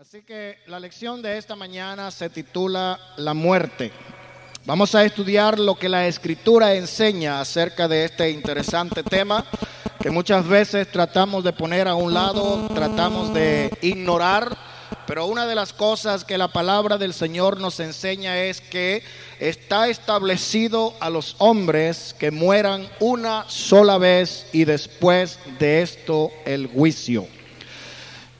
Así que la lección de esta mañana se titula La muerte. Vamos a estudiar lo que la escritura enseña acerca de este interesante tema que muchas veces tratamos de poner a un lado, tratamos de ignorar, pero una de las cosas que la palabra del Señor nos enseña es que está establecido a los hombres que mueran una sola vez y después de esto el juicio.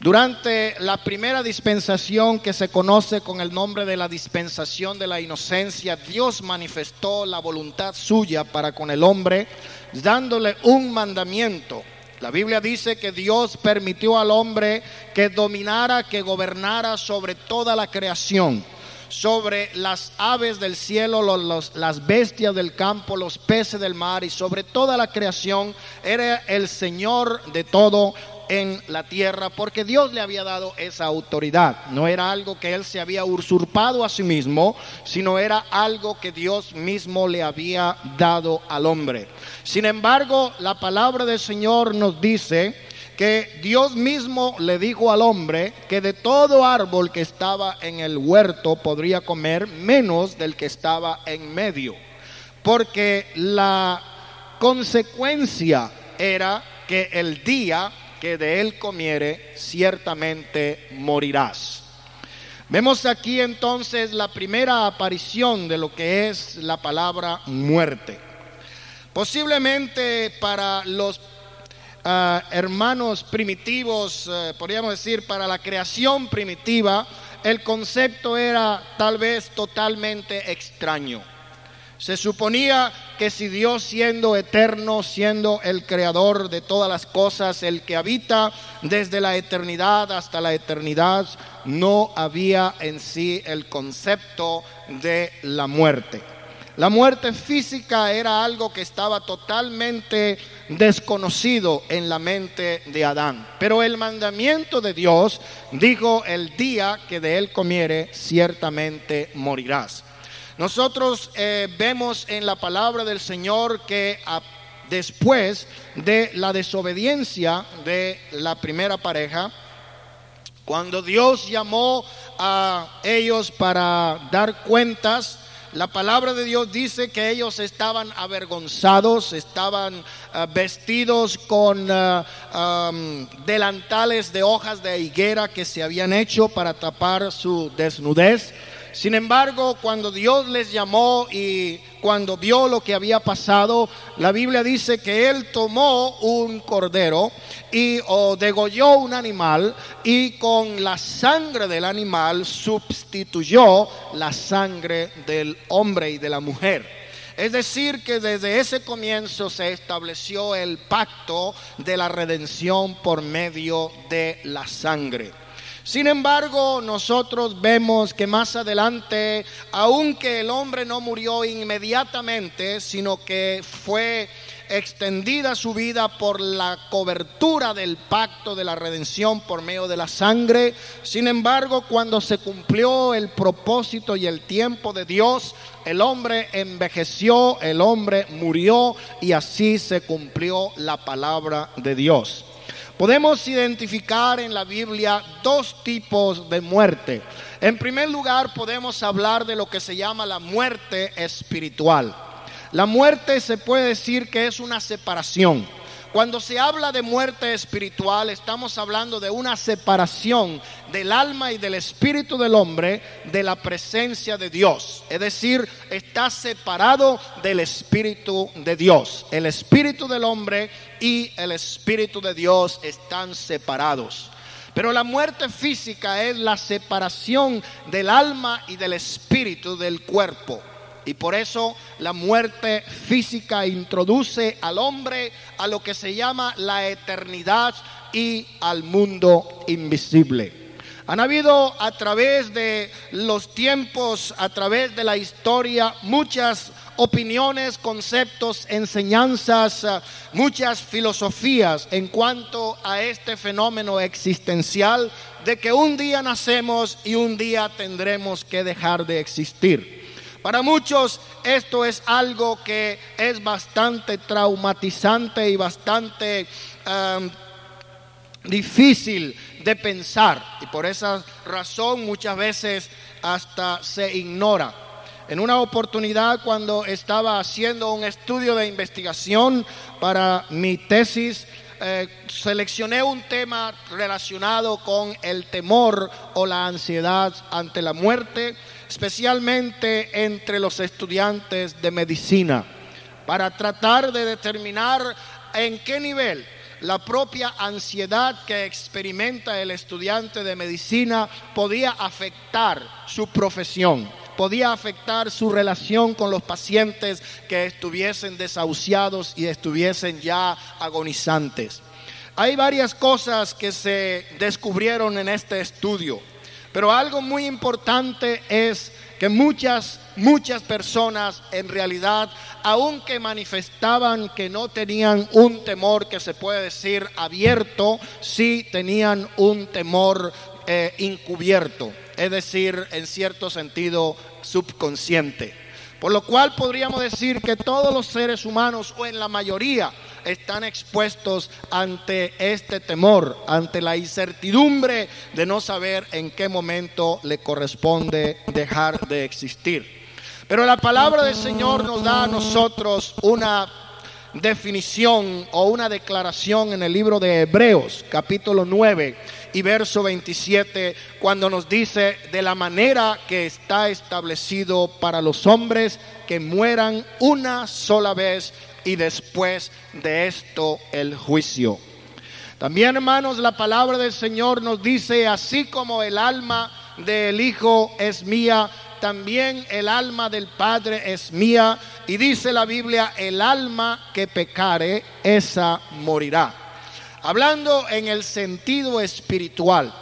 Durante la primera dispensación que se conoce con el nombre de la dispensación de la inocencia, Dios manifestó la voluntad suya para con el hombre, dándole un mandamiento. La Biblia dice que Dios permitió al hombre que dominara, que gobernara sobre toda la creación, sobre las aves del cielo, los, las bestias del campo, los peces del mar y sobre toda la creación. Era el Señor de todo en la tierra porque Dios le había dado esa autoridad. No era algo que él se había usurpado a sí mismo, sino era algo que Dios mismo le había dado al hombre. Sin embargo, la palabra del Señor nos dice que Dios mismo le dijo al hombre que de todo árbol que estaba en el huerto podría comer menos del que estaba en medio, porque la consecuencia era que el día que de él comiere, ciertamente morirás. Vemos aquí entonces la primera aparición de lo que es la palabra muerte. Posiblemente para los uh, hermanos primitivos, uh, podríamos decir, para la creación primitiva, el concepto era tal vez totalmente extraño. Se suponía que si Dios siendo eterno, siendo el creador de todas las cosas, el que habita desde la eternidad hasta la eternidad, no había en sí el concepto de la muerte. La muerte física era algo que estaba totalmente desconocido en la mente de Adán. Pero el mandamiento de Dios dijo, el día que de él comiere, ciertamente morirás. Nosotros eh, vemos en la palabra del Señor que a, después de la desobediencia de la primera pareja, cuando Dios llamó a ellos para dar cuentas, la palabra de Dios dice que ellos estaban avergonzados, estaban uh, vestidos con um, delantales de hojas de higuera que se habían hecho para tapar su desnudez. Sin embargo, cuando Dios les llamó y cuando vio lo que había pasado, la Biblia dice que Él tomó un cordero y o degolló un animal y con la sangre del animal sustituyó la sangre del hombre y de la mujer. Es decir, que desde ese comienzo se estableció el pacto de la redención por medio de la sangre. Sin embargo, nosotros vemos que más adelante, aunque el hombre no murió inmediatamente, sino que fue extendida su vida por la cobertura del pacto de la redención por medio de la sangre. Sin embargo, cuando se cumplió el propósito y el tiempo de Dios, el hombre envejeció, el hombre murió y así se cumplió la palabra de Dios. Podemos identificar en la Biblia dos tipos de muerte. En primer lugar, podemos hablar de lo que se llama la muerte espiritual. La muerte se puede decir que es una separación. Cuando se habla de muerte espiritual, estamos hablando de una separación del alma y del espíritu del hombre de la presencia de Dios. Es decir, está separado del espíritu de Dios. El espíritu del hombre y el espíritu de Dios están separados. Pero la muerte física es la separación del alma y del espíritu del cuerpo. Y por eso la muerte física introduce al hombre a lo que se llama la eternidad y al mundo invisible. Han habido a través de los tiempos, a través de la historia, muchas opiniones, conceptos, enseñanzas, muchas filosofías en cuanto a este fenómeno existencial de que un día nacemos y un día tendremos que dejar de existir. Para muchos esto es algo que es bastante traumatizante y bastante um, difícil de pensar y por esa razón muchas veces hasta se ignora. En una oportunidad cuando estaba haciendo un estudio de investigación para mi tesis, eh, seleccioné un tema relacionado con el temor o la ansiedad ante la muerte, especialmente entre los estudiantes de medicina, para tratar de determinar en qué nivel la propia ansiedad que experimenta el estudiante de medicina podía afectar su profesión, podía afectar su relación con los pacientes que estuviesen desahuciados y estuviesen ya agonizantes. Hay varias cosas que se descubrieron en este estudio, pero algo muy importante es que muchas, muchas personas en realidad, aunque manifestaban que no tenían un temor que se puede decir abierto, sí tenían un temor eh, encubierto, es decir, en cierto sentido subconsciente. Por lo cual podríamos decir que todos los seres humanos, o en la mayoría, están expuestos ante este temor, ante la incertidumbre de no saber en qué momento le corresponde dejar de existir. Pero la palabra del Señor nos da a nosotros una definición o una declaración en el libro de Hebreos, capítulo 9 y verso 27, cuando nos dice de la manera que está establecido para los hombres que mueran una sola vez y después de esto el juicio. También, hermanos, la palabra del Señor nos dice, así como el alma del Hijo es mía, también el alma del Padre es mía. Y dice la Biblia, el alma que pecare, esa morirá. Hablando en el sentido espiritual,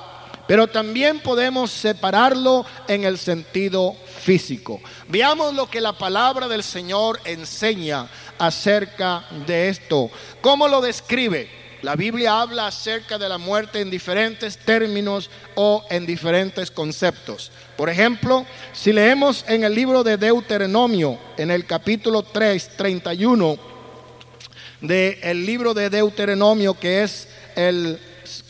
pero también podemos separarlo en el sentido físico. Veamos lo que la palabra del Señor enseña acerca de esto. ¿Cómo lo describe? La Biblia habla acerca de la muerte en diferentes términos o en diferentes conceptos. Por ejemplo, si leemos en el libro de Deuteronomio, en el capítulo 3, 31, del libro de Deuteronomio, que es el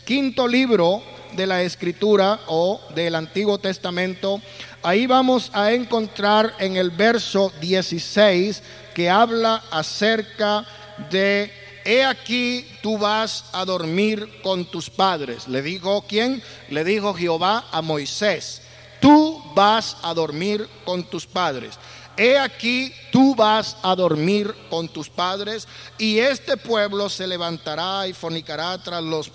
quinto libro de la escritura o del Antiguo Testamento, ahí vamos a encontrar en el verso 16 que habla acerca de, he aquí tú vas a dormir con tus padres. Le dijo quién? Le dijo Jehová a Moisés, tú vas a dormir con tus padres. He aquí tú vas a dormir con tus padres y este pueblo se levantará y fornicará tras los,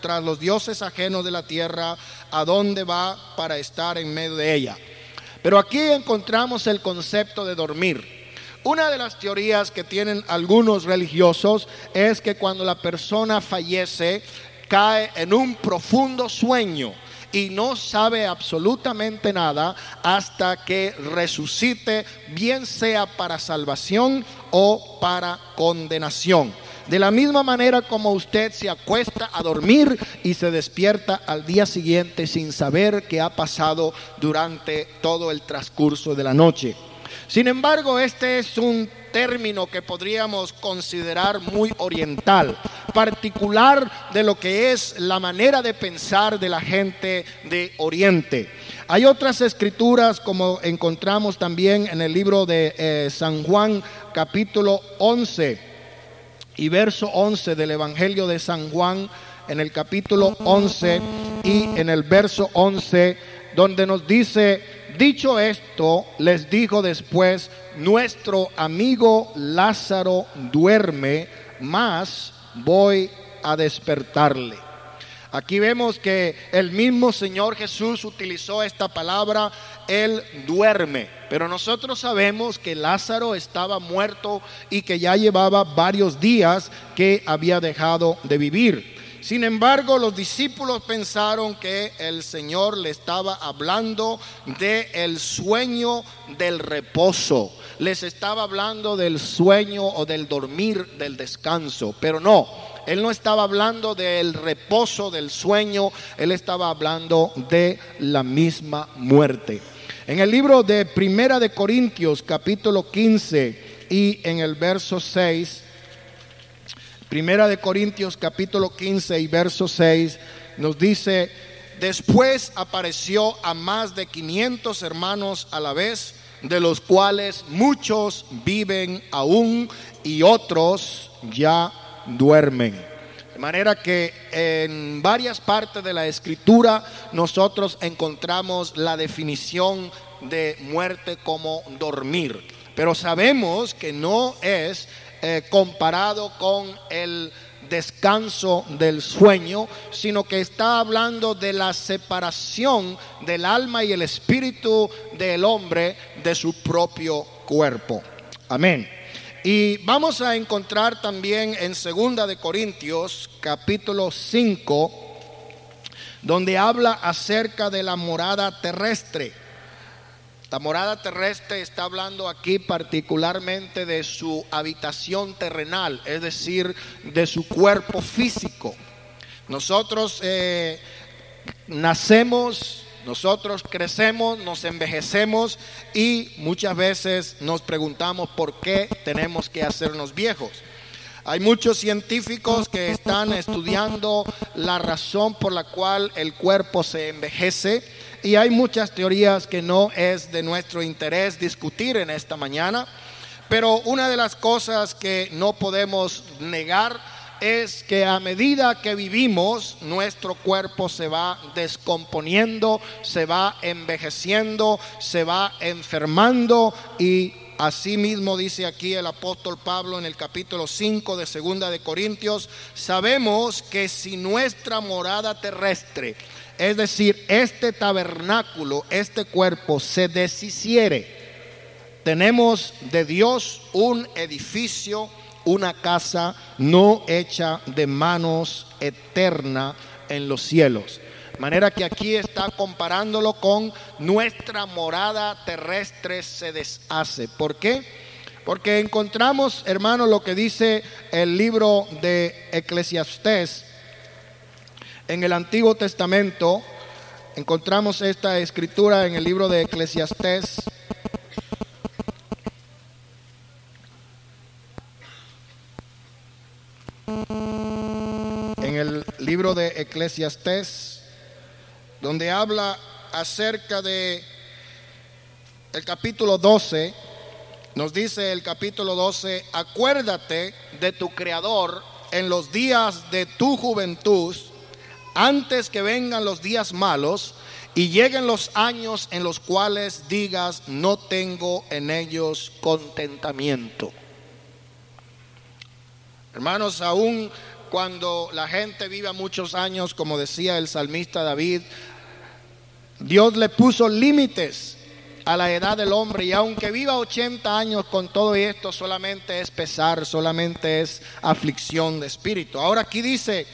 tras los dioses ajenos de la tierra, a donde va para estar en medio de ella. Pero aquí encontramos el concepto de dormir. Una de las teorías que tienen algunos religiosos es que cuando la persona fallece cae en un profundo sueño y no sabe absolutamente nada hasta que resucite, bien sea para salvación o para condenación. De la misma manera como usted se acuesta a dormir y se despierta al día siguiente sin saber qué ha pasado durante todo el transcurso de la noche. Sin embargo, este es un término que podríamos considerar muy oriental, particular de lo que es la manera de pensar de la gente de Oriente. Hay otras escrituras como encontramos también en el libro de eh, San Juan capítulo 11 y verso 11 del Evangelio de San Juan en el capítulo 11 y en el verso 11 donde nos dice Dicho esto, les dijo después, nuestro amigo Lázaro duerme, mas voy a despertarle. Aquí vemos que el mismo Señor Jesús utilizó esta palabra, Él duerme. Pero nosotros sabemos que Lázaro estaba muerto y que ya llevaba varios días que había dejado de vivir. Sin embargo, los discípulos pensaron que el Señor le estaba hablando del el sueño del reposo. Les estaba hablando del sueño o del dormir, del descanso. Pero no, Él no estaba hablando del reposo, del sueño. Él estaba hablando de la misma muerte. En el libro de Primera de Corintios, capítulo 15 y en el verso 6 Primera de Corintios capítulo 15 y verso 6 nos dice, después apareció a más de 500 hermanos a la vez, de los cuales muchos viven aún y otros ya duermen. De manera que en varias partes de la escritura nosotros encontramos la definición de muerte como dormir. Pero sabemos que no es eh, comparado con el descanso del sueño, sino que está hablando de la separación del alma y el espíritu del hombre de su propio cuerpo. Amén. Y vamos a encontrar también en Segunda de Corintios capítulo 5 donde habla acerca de la morada terrestre. La morada terrestre está hablando aquí particularmente de su habitación terrenal, es decir, de su cuerpo físico. Nosotros eh, nacemos, nosotros crecemos, nos envejecemos y muchas veces nos preguntamos por qué tenemos que hacernos viejos. Hay muchos científicos que están estudiando la razón por la cual el cuerpo se envejece y hay muchas teorías que no es de nuestro interés discutir en esta mañana, pero una de las cosas que no podemos negar es que a medida que vivimos, nuestro cuerpo se va descomponiendo, se va envejeciendo, se va enfermando y así mismo dice aquí el apóstol Pablo en el capítulo 5 de Segunda de Corintios, sabemos que si nuestra morada terrestre es decir, este tabernáculo, este cuerpo se deshiciere. Tenemos de Dios un edificio, una casa no hecha de manos eterna en los cielos. Manera que aquí está comparándolo con nuestra morada terrestre se deshace. ¿Por qué? Porque encontramos, hermano, lo que dice el libro de Eclesiastés en el Antiguo Testamento encontramos esta escritura en el libro de Eclesiastés. En el libro de Eclesiastés, donde habla acerca de el capítulo 12, nos dice el capítulo 12, acuérdate de tu Creador en los días de tu juventud antes que vengan los días malos y lleguen los años en los cuales digas, no tengo en ellos contentamiento. Hermanos, aún cuando la gente viva muchos años, como decía el salmista David, Dios le puso límites a la edad del hombre y aunque viva 80 años con todo esto, solamente es pesar, solamente es aflicción de espíritu. Ahora aquí dice,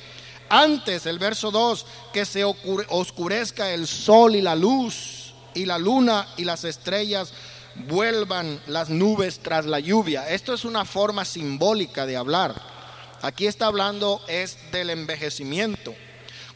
antes, el verso 2, que se oscurezca el sol y la luz, y la luna y las estrellas vuelvan las nubes tras la lluvia. Esto es una forma simbólica de hablar. Aquí está hablando es del envejecimiento.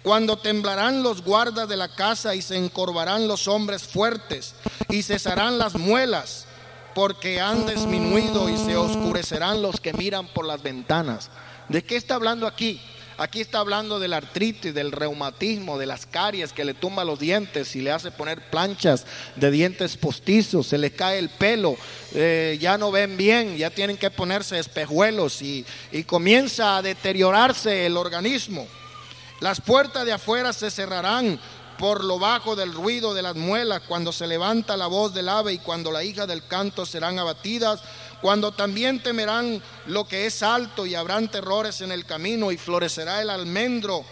Cuando temblarán los guardas de la casa y se encorvarán los hombres fuertes y cesarán las muelas, porque han disminuido y se oscurecerán los que miran por las ventanas. ¿De qué está hablando aquí? Aquí está hablando de la artritis, del reumatismo, de las caries que le tumba los dientes y le hace poner planchas de dientes postizos, se les cae el pelo, eh, ya no ven bien, ya tienen que ponerse espejuelos y, y comienza a deteriorarse el organismo. Las puertas de afuera se cerrarán por lo bajo del ruido de las muelas, cuando se levanta la voz del ave y cuando la hija del canto serán abatidas, cuando también temerán lo que es alto y habrán terrores en el camino y florecerá el almendro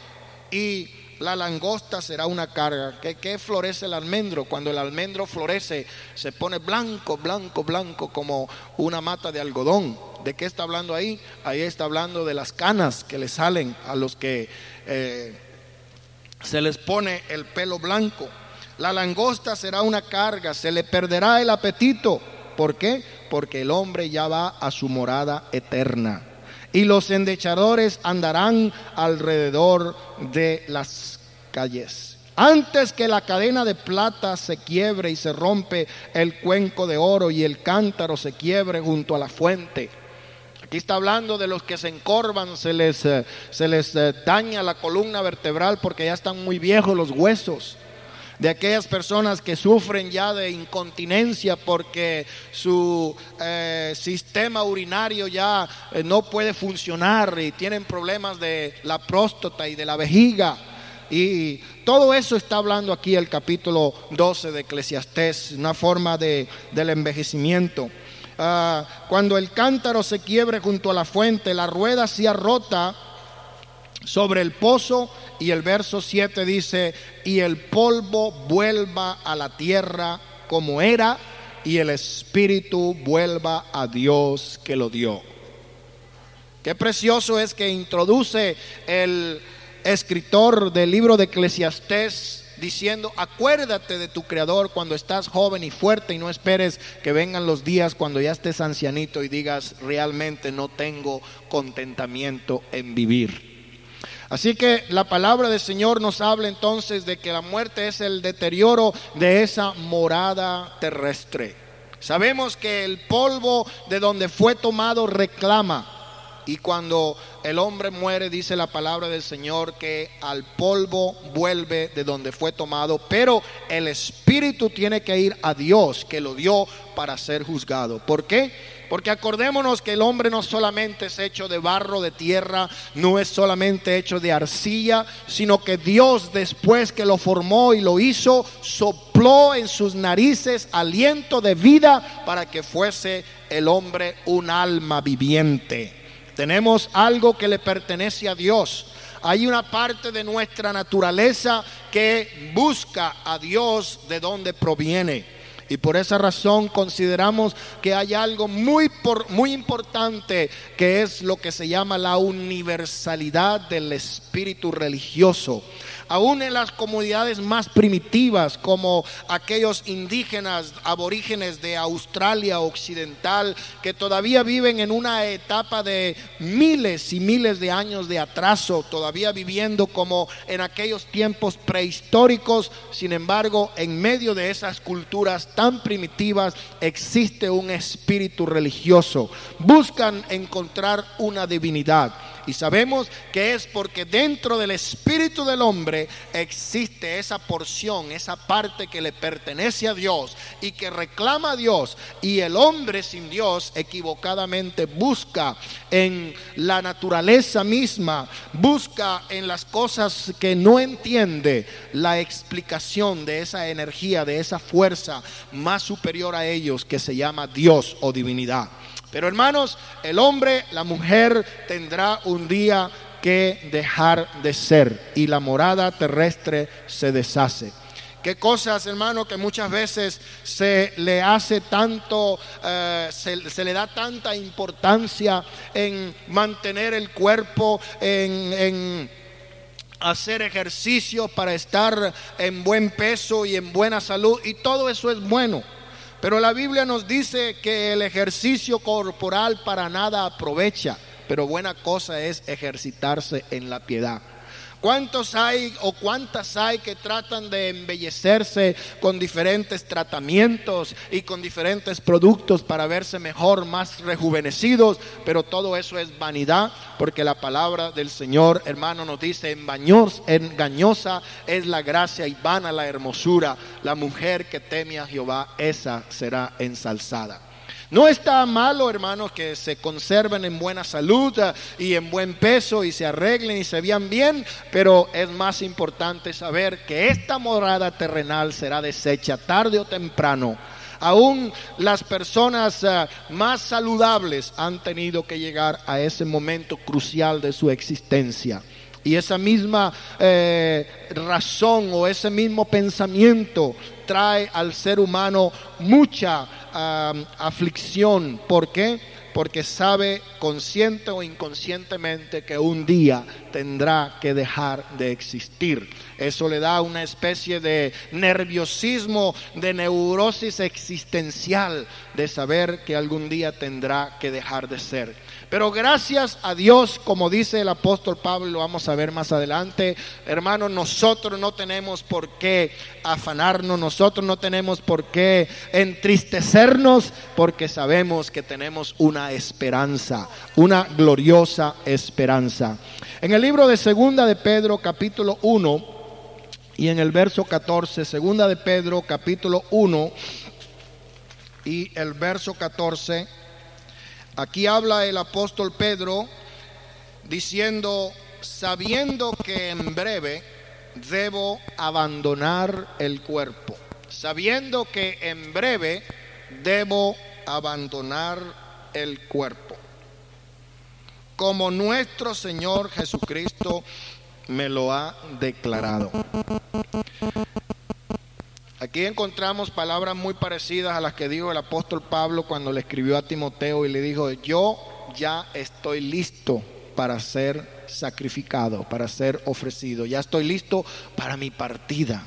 y la langosta será una carga. ¿Qué, ¿Qué, florece el almendro? Cuando el almendro florece se pone blanco, blanco, blanco como una mata de algodón. ¿De qué está hablando ahí? Ahí está hablando de las canas que le salen a los que eh, se les pone el pelo blanco. La langosta será una carga, se le perderá el apetito. ¿Por qué? porque el hombre ya va a su morada eterna. Y los endechadores andarán alrededor de las calles. Antes que la cadena de plata se quiebre y se rompe el cuenco de oro y el cántaro se quiebre junto a la fuente. Aquí está hablando de los que se encorvan, se les, eh, se les eh, daña la columna vertebral porque ya están muy viejos los huesos. De aquellas personas que sufren ya de incontinencia porque su eh, sistema urinario ya no puede funcionar y tienen problemas de la próstata y de la vejiga. Y todo eso está hablando aquí el capítulo 12 de Eclesiastés, una forma de, del envejecimiento. Ah, cuando el cántaro se quiebre junto a la fuente, la rueda sea rota sobre el pozo y el verso 7 dice, y el polvo vuelva a la tierra como era y el espíritu vuelva a Dios que lo dio. Qué precioso es que introduce el escritor del libro de Eclesiastés diciendo, acuérdate de tu Creador cuando estás joven y fuerte y no esperes que vengan los días cuando ya estés ancianito y digas, realmente no tengo contentamiento en vivir. Así que la palabra del Señor nos habla entonces de que la muerte es el deterioro de esa morada terrestre. Sabemos que el polvo de donde fue tomado reclama. Y cuando el hombre muere, dice la palabra del Señor, que al polvo vuelve de donde fue tomado, pero el espíritu tiene que ir a Dios, que lo dio para ser juzgado. ¿Por qué? Porque acordémonos que el hombre no solamente es hecho de barro, de tierra, no es solamente hecho de arcilla, sino que Dios después que lo formó y lo hizo, sopló en sus narices aliento de vida para que fuese el hombre un alma viviente. Tenemos algo que le pertenece a Dios. Hay una parte de nuestra naturaleza que busca a Dios de donde proviene. Y por esa razón consideramos que hay algo muy, muy importante que es lo que se llama la universalidad del espíritu religioso aún en las comunidades más primitivas, como aquellos indígenas aborígenes de Australia Occidental, que todavía viven en una etapa de miles y miles de años de atraso, todavía viviendo como en aquellos tiempos prehistóricos. Sin embargo, en medio de esas culturas tan primitivas existe un espíritu religioso. Buscan encontrar una divinidad. Y sabemos que es porque dentro del espíritu del hombre existe esa porción, esa parte que le pertenece a Dios y que reclama a Dios. Y el hombre sin Dios equivocadamente busca en la naturaleza misma, busca en las cosas que no entiende la explicación de esa energía, de esa fuerza más superior a ellos que se llama Dios o divinidad. Pero hermanos, el hombre, la mujer tendrá un día que dejar de ser y la morada terrestre se deshace. Qué cosas, hermano, que muchas veces se le hace tanto, eh, se, le da tanta importancia en mantener el cuerpo, en, en hacer ejercicio para estar en buen peso y en buena salud, y todo eso es bueno. Pero la Biblia nos dice que el ejercicio corporal para nada aprovecha, pero buena cosa es ejercitarse en la piedad. ¿Cuántos hay o cuántas hay que tratan de embellecerse con diferentes tratamientos y con diferentes productos para verse mejor, más rejuvenecidos? Pero todo eso es vanidad porque la palabra del Señor, hermano, nos dice, engañosa es la gracia y vana la hermosura. La mujer que teme a Jehová, esa será ensalzada. No está malo, hermanos, que se conserven en buena salud eh, y en buen peso y se arreglen y se vean bien, pero es más importante saber que esta morada terrenal será deshecha tarde o temprano. Aún las personas eh, más saludables han tenido que llegar a ese momento crucial de su existencia. Y esa misma eh, razón o ese mismo pensamiento trae al ser humano mucha aflicción. ¿Por qué? Porque sabe consciente o inconscientemente que un día tendrá que dejar de existir. Eso le da una especie de nerviosismo, de neurosis existencial, de saber que algún día tendrá que dejar de ser. Pero gracias a Dios, como dice el apóstol Pablo, lo vamos a ver más adelante, hermanos, nosotros no tenemos por qué afanarnos, nosotros no tenemos por qué entristecernos, porque sabemos que tenemos una esperanza, una gloriosa esperanza. En el libro de Segunda de Pedro, capítulo 1, y en el verso 14, Segunda de Pedro, capítulo 1, y el verso 14, aquí habla el apóstol Pedro diciendo, sabiendo que en breve debo abandonar el cuerpo, sabiendo que en breve debo abandonar el cuerpo, como nuestro Señor Jesucristo me lo ha declarado. Aquí encontramos palabras muy parecidas a las que dijo el apóstol Pablo cuando le escribió a Timoteo y le dijo, yo ya estoy listo para ser sacrificado, para ser ofrecido, ya estoy listo para mi partida.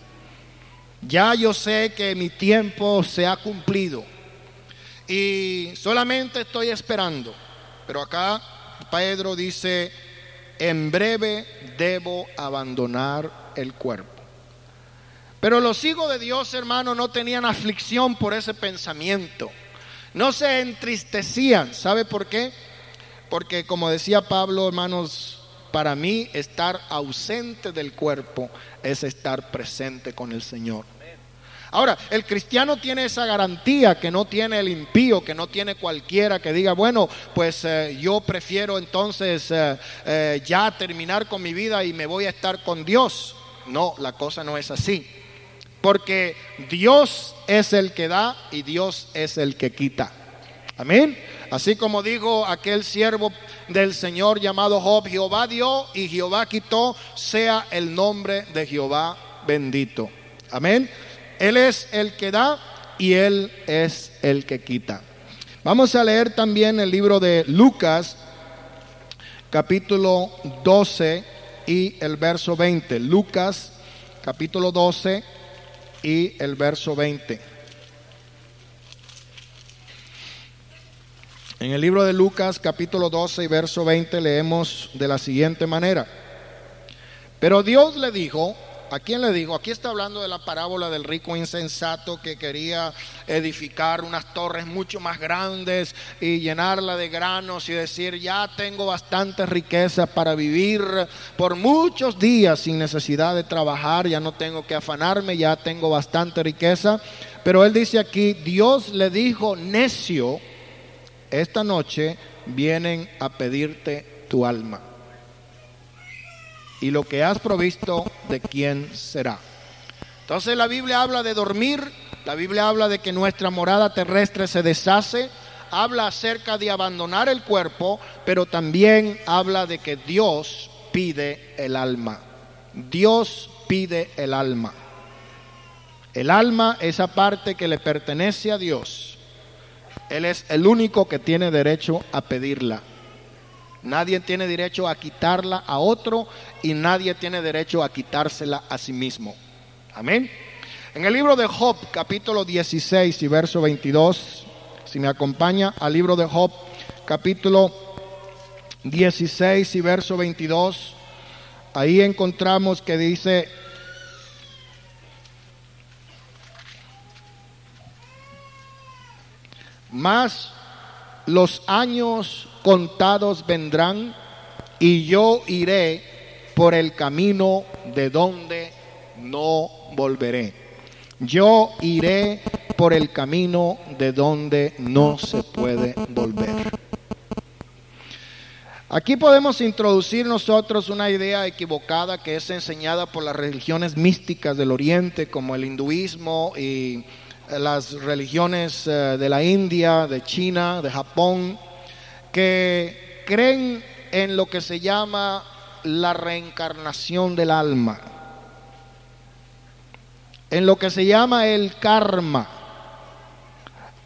Ya yo sé que mi tiempo se ha cumplido y solamente estoy esperando. Pero acá Pedro dice, en breve debo abandonar el cuerpo. Pero los hijos de Dios, hermano, no tenían aflicción por ese pensamiento. No se entristecían. ¿Sabe por qué? Porque como decía Pablo, hermanos, para mí estar ausente del cuerpo es estar presente con el Señor. Ahora, el cristiano tiene esa garantía que no tiene el impío, que no tiene cualquiera que diga, bueno, pues eh, yo prefiero entonces eh, eh, ya terminar con mi vida y me voy a estar con Dios. No, la cosa no es así. Porque Dios es el que da y Dios es el que quita. Amén. Así como dijo aquel siervo del Señor llamado Job, Jehová dio y Jehová quitó, sea el nombre de Jehová bendito. Amén. Él es el que da y Él es el que quita. Vamos a leer también el libro de Lucas, capítulo 12 y el verso 20. Lucas, capítulo 12 y el verso 20. En el libro de Lucas capítulo 12 y verso 20 leemos de la siguiente manera. Pero Dios le dijo, ¿A quién le digo? Aquí está hablando de la parábola del rico insensato que quería edificar unas torres mucho más grandes y llenarla de granos y decir, ya tengo bastante riqueza para vivir por muchos días sin necesidad de trabajar, ya no tengo que afanarme, ya tengo bastante riqueza. Pero él dice aquí, Dios le dijo, necio, esta noche vienen a pedirte tu alma y lo que has provisto, ¿de quién será? Entonces la Biblia habla de dormir, la Biblia habla de que nuestra morada terrestre se deshace, habla acerca de abandonar el cuerpo, pero también habla de que Dios pide el alma. Dios pide el alma. El alma, esa parte que le pertenece a Dios, Él es el único que tiene derecho a pedirla. Nadie tiene derecho a quitarla a otro y nadie tiene derecho a quitársela a sí mismo. Amén. En el libro de Job, capítulo 16 y verso 22, si me acompaña al libro de Job, capítulo 16 y verso 22, ahí encontramos que dice, más los años contados vendrán y yo iré por el camino de donde no volveré. Yo iré por el camino de donde no se puede volver. Aquí podemos introducir nosotros una idea equivocada que es enseñada por las religiones místicas del Oriente, como el hinduismo y las religiones eh, de la India, de China, de Japón, que creen en lo que se llama la reencarnación del alma, en lo que se llama el karma,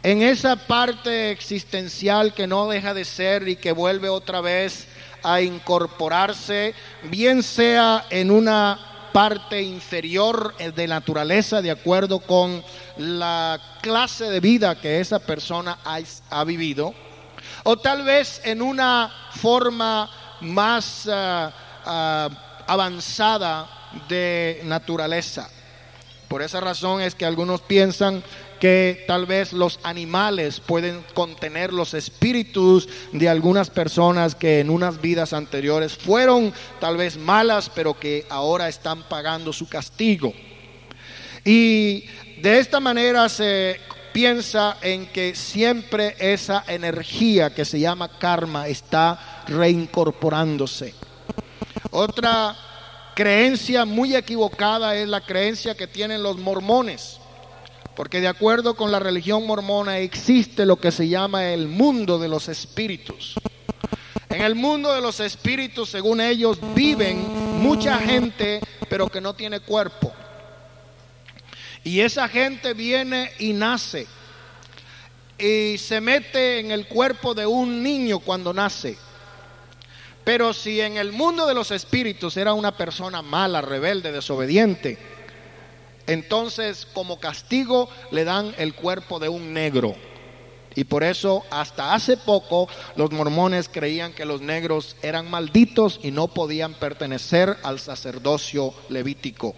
en esa parte existencial que no deja de ser y que vuelve otra vez a incorporarse, bien sea en una parte inferior de naturaleza de acuerdo con la clase de vida que esa persona ha, vivido, o tal vez en una forma más ah, ah, avanzada de naturaleza. Por esa razón es que algunos piensan que tal vez los animales pueden contener los espíritus de algunas personas que en unas vidas anteriores fueron tal vez malas, pero que ahora están pagando su castigo. Y de esta manera se piensa en que siempre esa energía que se llama karma está reincorporándose. Otra creencia muy equivocada es la creencia que tienen los mormones porque de acuerdo con la religión mormona existe lo que se llama el mundo de los espíritus. En el mundo de los espíritus, según ellos, viven mucha gente, pero que no tiene cuerpo. Y esa gente viene y nace y se mete en el cuerpo de un niño cuando nace. Pero si en el mundo de los espíritus era una persona mala, rebelde, desobediente, entonces como castigo le dan el cuerpo de un negro. Y por eso hasta hace poco los mormones creían que los negros eran malditos y no podían pertenecer al sacerdocio levítico.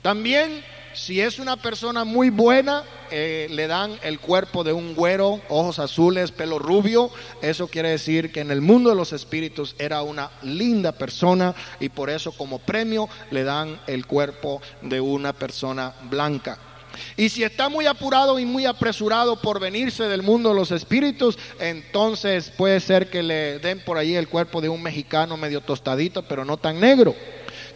También si es una persona muy buena, eh, le dan el cuerpo de un güero, ojos azules, pelo rubio. Eso quiere decir que en el mundo de los espíritus era una linda persona y por eso como premio le dan el cuerpo de una persona blanca. Y si está muy apurado y muy apresurado por venirse del mundo de los espíritus, entonces puede ser que le den por ahí el cuerpo de un mexicano medio tostadito, pero no tan negro.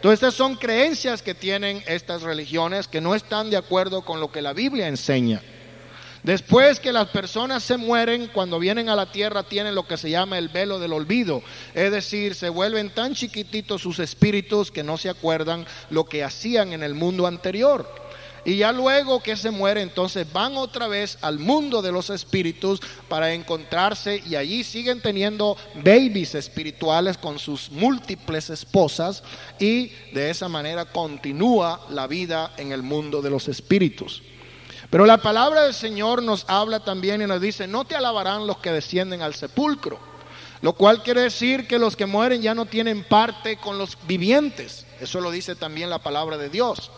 Entonces, estas son creencias que tienen estas religiones que no están de acuerdo con lo que la Biblia enseña. Después que las personas se mueren, cuando vienen a la tierra tienen lo que se llama el velo del olvido. Es decir, se vuelven tan chiquititos sus espíritus que no se acuerdan lo que hacían en el mundo anterior. Y ya luego que se muere, entonces van otra vez al mundo de los espíritus para encontrarse y allí siguen teniendo babies espirituales con sus múltiples esposas y de esa manera continúa la vida en el mundo de los espíritus. Pero la palabra del Señor nos habla también y nos dice, no te alabarán los que descienden al sepulcro. Lo cual quiere decir que los que mueren ya no tienen parte con los vivientes. Eso lo dice también la palabra de Dios.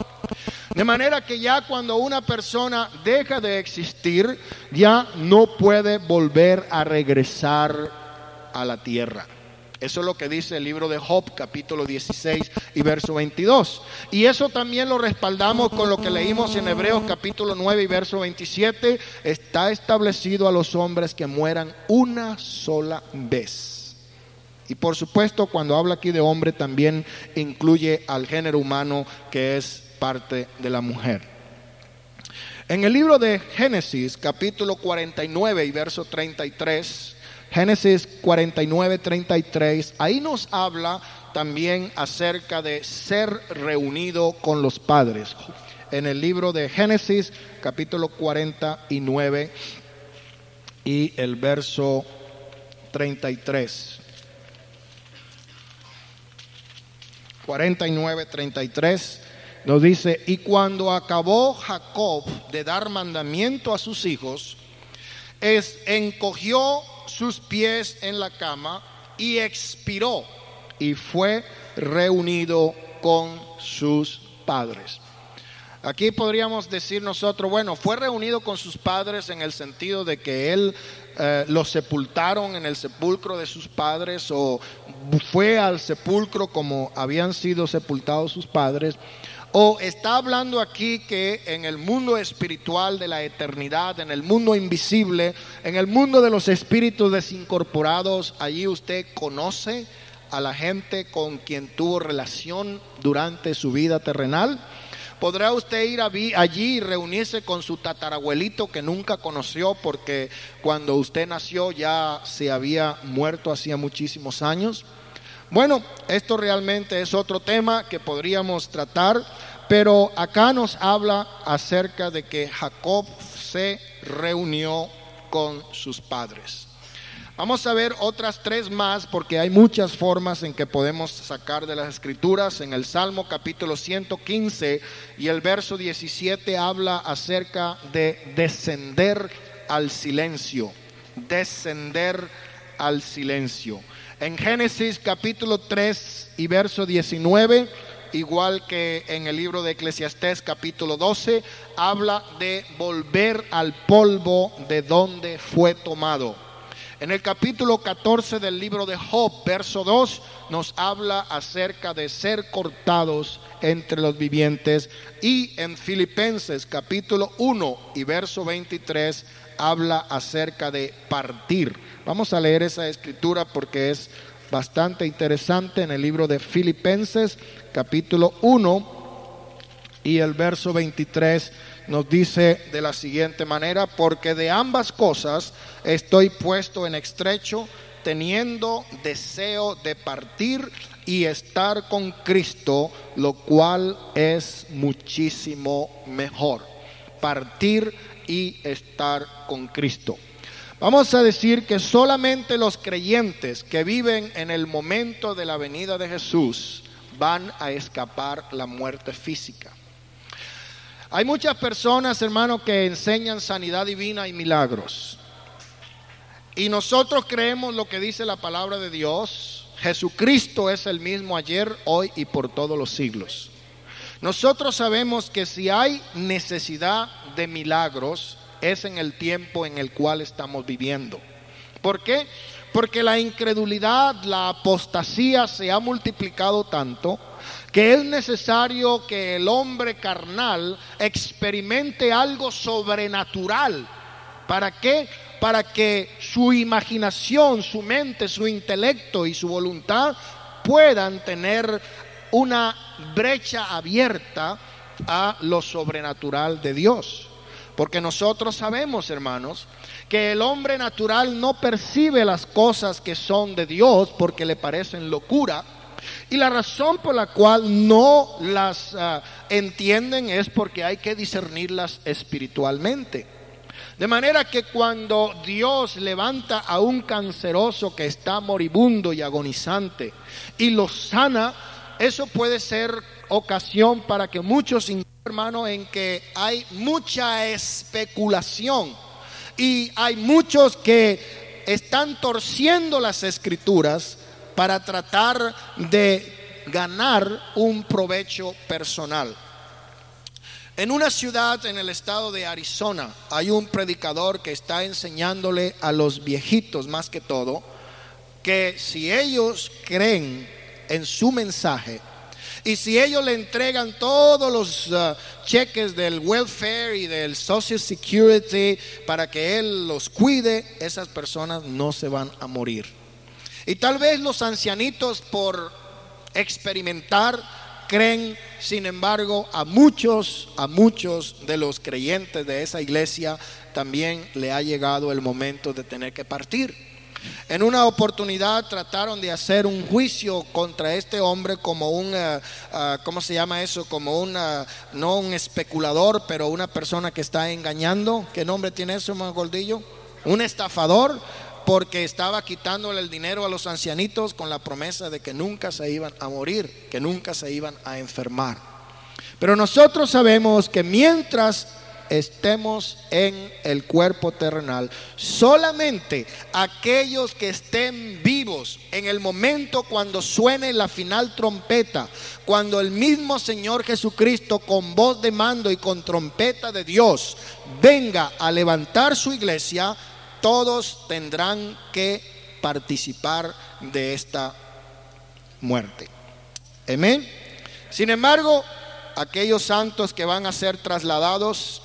De manera que ya cuando una persona deja de existir, ya no puede volver a regresar a la tierra. Eso es lo que dice el libro de Job, capítulo 16 y verso 22. Y eso también lo respaldamos con lo que leímos en Hebreos, capítulo 9 y verso 27. Está establecido a los hombres que mueran una sola vez. Y por supuesto, cuando habla aquí de hombre, también incluye al género humano que es parte de la mujer. En el libro de Génesis, capítulo 49 y verso 33, Génesis 49, 33, ahí nos habla también acerca de ser reunido con los padres. En el libro de Génesis, capítulo 49 y el verso 33. 49, 33 nos dice, y cuando acabó Jacob de dar mandamiento a sus hijos, es, encogió sus pies en la cama y expiró y fue reunido con sus padres. Aquí podríamos decir nosotros, bueno, fue reunido con sus padres en el sentido de que él eh, los sepultaron en el sepulcro de sus padres o fue al sepulcro como habían sido sepultados sus padres o está hablando aquí que en el mundo espiritual de la eternidad, en el mundo invisible, en el mundo de los espíritus desincorporados, allí usted conoce a la gente con quien tuvo relación durante su vida terrenal. ¿Podrá usted ir allí y reunirse con su tatarabuelito que nunca conoció porque cuando usted nació ya se había muerto hacía muchísimos años? Bueno, esto realmente es otro tema que podríamos tratar, pero acá nos habla acerca de que Jacob se reunió con sus padres. Vamos a ver otras tres más porque hay muchas formas en que podemos sacar de las escrituras. En el Salmo capítulo 115 y el verso 17 habla acerca de descender al silencio, descender al silencio. En Génesis capítulo 3 y verso 19 igual que en el libro de Eclesiastés capítulo 12, habla de volver al polvo de donde fue tomado. En el capítulo 14 del libro de Job, verso 2, nos habla acerca de ser cortados entre los vivientes. Y en Filipenses capítulo 1 y verso 23 habla acerca de partir. Vamos a leer esa escritura porque es bastante interesante en el libro de Filipenses capítulo 1 y el verso 23 nos dice de la siguiente manera, porque de ambas cosas estoy puesto en estrecho, teniendo deseo de partir y estar con Cristo, lo cual es muchísimo mejor. Partir y estar con Cristo. Vamos a decir que solamente los creyentes que viven en el momento de la venida de Jesús van a escapar la muerte física. Hay muchas personas, hermanos, que enseñan sanidad divina y milagros. Y nosotros creemos lo que dice la palabra de Dios. Jesucristo es el mismo ayer, hoy y por todos los siglos. Nosotros sabemos que si hay necesidad de milagros, es en el tiempo en el cual estamos viviendo. ¿Por qué? Porque la incredulidad, la apostasía se ha multiplicado tanto que es necesario que el hombre carnal experimente algo sobrenatural. ¿Para qué? Para que su imaginación, su mente, su intelecto y su voluntad puedan tener una brecha abierta a lo sobrenatural de Dios. Porque nosotros sabemos, hermanos, que el hombre natural no percibe las cosas que son de Dios porque le parecen locura y la razón por la cual no las ah, entienden es porque hay que discernirlas espiritualmente. De manera que cuando Dios levanta a un canceroso que está moribundo y agonizante y lo sana, eso puede ser ocasión para que muchos, hermanos, en que hay mucha especulación y hay muchos que están torciendo las escrituras para tratar de ganar un provecho personal. En una ciudad en el estado de Arizona hay un predicador que está enseñándole a los viejitos más que todo que si ellos creen en su mensaje y si ellos le entregan todos los uh, cheques del welfare y del social security para que él los cuide, esas personas no se van a morir. Y tal vez los ancianitos por experimentar creen, sin embargo, a muchos, a muchos de los creyentes de esa iglesia también le ha llegado el momento de tener que partir. En una oportunidad trataron de hacer un juicio contra este hombre como un, eh, eh, ¿cómo se llama eso? Como una, no un especulador, pero una persona que está engañando. ¿Qué nombre tiene eso, más gordillo? Un estafador porque estaba quitándole el dinero a los ancianitos con la promesa de que nunca se iban a morir, que nunca se iban a enfermar. Pero nosotros sabemos que mientras estemos en el cuerpo terrenal, solamente aquellos que estén vivos en el momento cuando suene la final trompeta, cuando el mismo Señor Jesucristo con voz de mando y con trompeta de Dios venga a levantar su iglesia, todos tendrán que participar de esta muerte. Amén. Sin embargo, aquellos santos que van a ser trasladados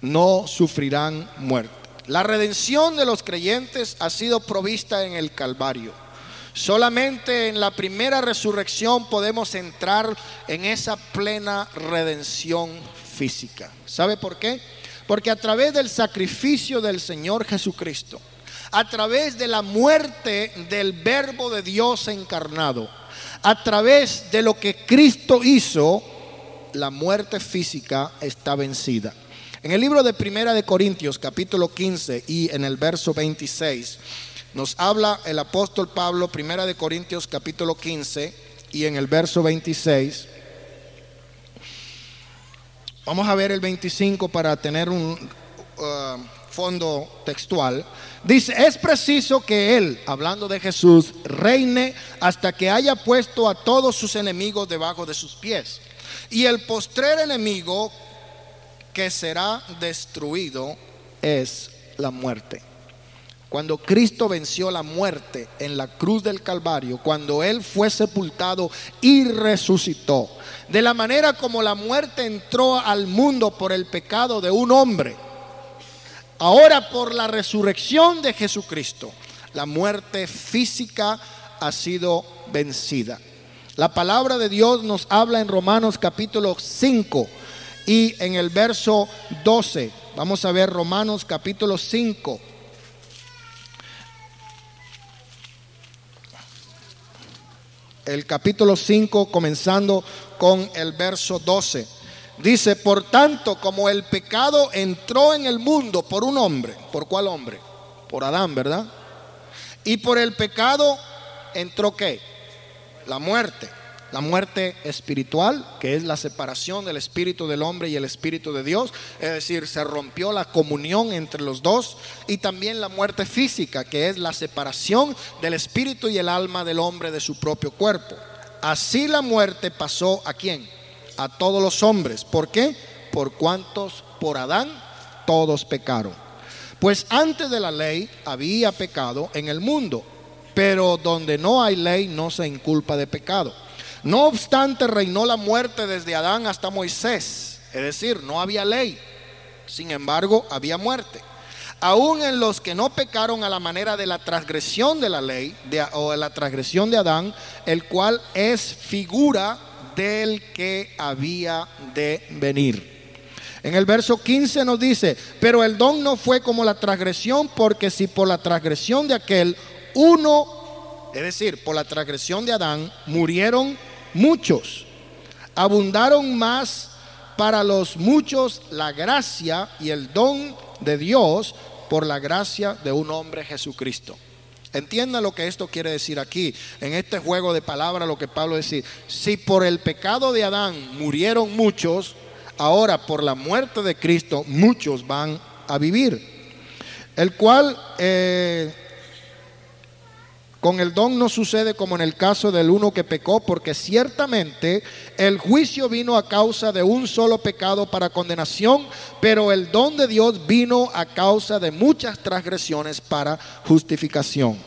no sufrirán muerte. La redención de los creyentes ha sido provista en el Calvario. Solamente en la primera resurrección podemos entrar en esa plena redención física. ¿Sabe por qué? Porque a través del sacrificio del Señor Jesucristo, a través de la muerte del verbo de Dios encarnado, a través de lo que Cristo hizo, la muerte física está vencida. En el libro de Primera de Corintios, capítulo 15 y en el verso 26, nos habla el apóstol Pablo, Primera de Corintios, capítulo 15 y en el verso 26, Vamos a ver el 25 para tener un uh, fondo textual, dice, es preciso que Él, hablando de Jesús, reine hasta que haya puesto a todos sus enemigos debajo de sus pies. Y el postrer enemigo que será destruido es la muerte. Cuando Cristo venció la muerte en la cruz del Calvario, cuando Él fue sepultado y resucitó, de la manera como la muerte entró al mundo por el pecado de un hombre, ahora por la resurrección de Jesucristo, la muerte física ha sido vencida. La palabra de Dios nos habla en Romanos capítulo 5 y en el verso 12. Vamos a ver Romanos capítulo 5 el capítulo 5, comenzando con el verso 12. Dice, por tanto, como el pecado entró en el mundo por un hombre, ¿por cuál hombre? Por Adán, ¿verdad? Y por el pecado entró qué? La muerte la muerte espiritual, que es la separación del espíritu del hombre y el espíritu de Dios, es decir, se rompió la comunión entre los dos, y también la muerte física, que es la separación del espíritu y el alma del hombre de su propio cuerpo. Así la muerte pasó a quién? A todos los hombres. ¿Por qué? Por cuantos por Adán todos pecaron. Pues antes de la ley había pecado en el mundo, pero donde no hay ley no se inculpa de pecado. No obstante, reinó la muerte desde Adán hasta Moisés. Es decir, no había ley. Sin embargo, había muerte. Aún en los que no pecaron a la manera de la transgresión de la ley o de la transgresión de Adán, el cual es figura del que había de venir. En el verso 15 nos dice, pero el don no fue como la transgresión, porque si por la transgresión de aquel uno, es decir, por la transgresión de Adán, murieron muchos. Abundaron más para los muchos la gracia y el don de Dios por la gracia de un hombre Jesucristo. Entienda lo que esto quiere decir aquí, en este juego de palabras, lo que Pablo dice. Si por el pecado de Adán murieron muchos, ahora por la muerte de Cristo muchos van a vivir. El cual eh, con el don no sucede como en el caso del uno que pecó, porque ciertamente el juicio vino a causa de un solo pecado para condenación, pero el don de Dios vino a causa de muchas transgresiones para justificación.